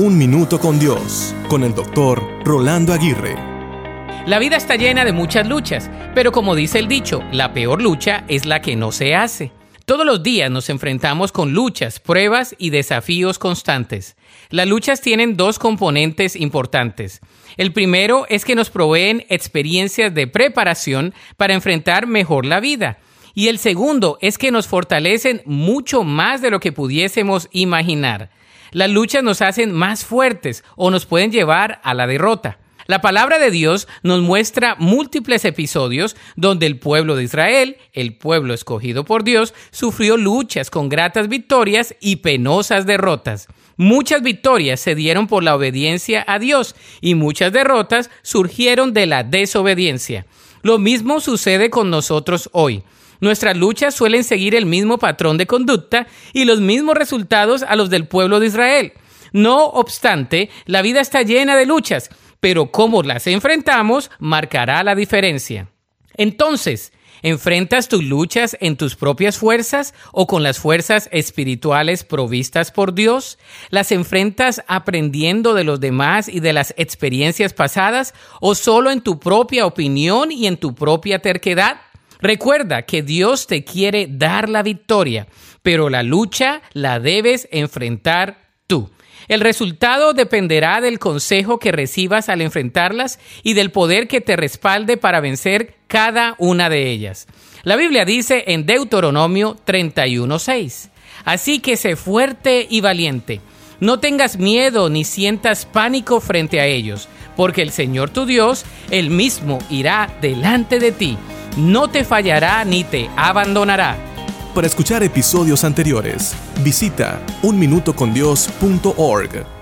Un Minuto con Dios, con el doctor Rolando Aguirre. La vida está llena de muchas luchas, pero como dice el dicho, la peor lucha es la que no se hace. Todos los días nos enfrentamos con luchas, pruebas y desafíos constantes. Las luchas tienen dos componentes importantes. El primero es que nos proveen experiencias de preparación para enfrentar mejor la vida. Y el segundo es que nos fortalecen mucho más de lo que pudiésemos imaginar. Las luchas nos hacen más fuertes o nos pueden llevar a la derrota. La palabra de Dios nos muestra múltiples episodios donde el pueblo de Israel, el pueblo escogido por Dios, sufrió luchas con gratas victorias y penosas derrotas. Muchas victorias se dieron por la obediencia a Dios y muchas derrotas surgieron de la desobediencia. Lo mismo sucede con nosotros hoy. Nuestras luchas suelen seguir el mismo patrón de conducta y los mismos resultados a los del pueblo de Israel. No obstante, la vida está llena de luchas pero cómo las enfrentamos marcará la diferencia. Entonces, ¿enfrentas tus luchas en tus propias fuerzas o con las fuerzas espirituales provistas por Dios? ¿Las enfrentas aprendiendo de los demás y de las experiencias pasadas o solo en tu propia opinión y en tu propia terquedad? Recuerda que Dios te quiere dar la victoria, pero la lucha la debes enfrentar tú. El resultado dependerá del consejo que recibas al enfrentarlas y del poder que te respalde para vencer cada una de ellas. La Biblia dice en Deuteronomio 31:6, Así que sé fuerte y valiente. No tengas miedo ni sientas pánico frente a ellos, porque el Señor tu Dios, él mismo irá delante de ti. No te fallará ni te abandonará. Para escuchar episodios anteriores, visita unminutocondios.org.